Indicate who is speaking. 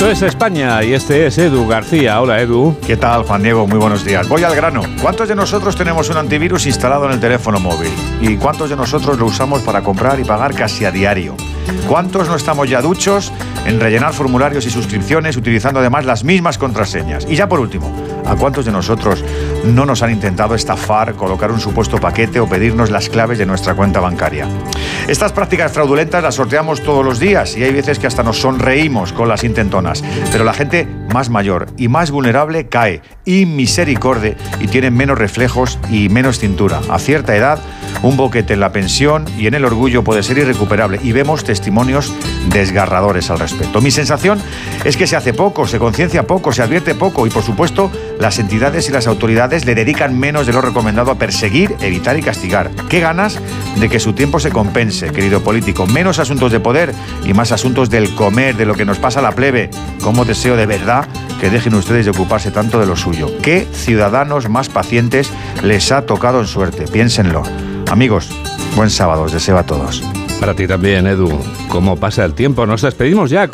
Speaker 1: Esto es España y este es Edu García. Hola Edu.
Speaker 2: ¿Qué tal Juan Diego? Muy buenos días. Voy al grano. ¿Cuántos de nosotros tenemos un antivirus instalado en el teléfono móvil? ¿Y cuántos de nosotros lo usamos para comprar y pagar casi a diario? ¿Cuántos no estamos ya duchos en rellenar formularios y suscripciones utilizando además las mismas contraseñas? Y ya por último, ¿a cuántos de nosotros no nos han intentado estafar, colocar un supuesto paquete o pedirnos las claves de nuestra cuenta bancaria? Estas prácticas fraudulentas las sorteamos todos los días y hay veces que hasta nos sonreímos con las intentonas. Pero la gente más mayor y más vulnerable cae, y misericordia, y tiene menos reflejos y menos cintura. A cierta edad, un boquete en la pensión y en el orgullo puede ser irrecuperable y vemos testimonios desgarradores al respecto. Mi sensación es que se hace poco, se conciencia poco, se advierte poco y por supuesto las entidades y las autoridades le dedican menos de lo recomendado a perseguir, evitar y castigar. Qué ganas de que su tiempo se compense, querido político. Menos asuntos de poder y más asuntos del comer, de lo que nos pasa a la plebe. Como deseo de verdad que dejen ustedes de ocuparse tanto de lo suyo. ¿Qué ciudadanos más pacientes les ha tocado en suerte? Piénsenlo. Amigos, buen sábado, os deseo a todos.
Speaker 1: Para ti también, Edu. ¿Cómo pasa el tiempo? Nos despedimos ya.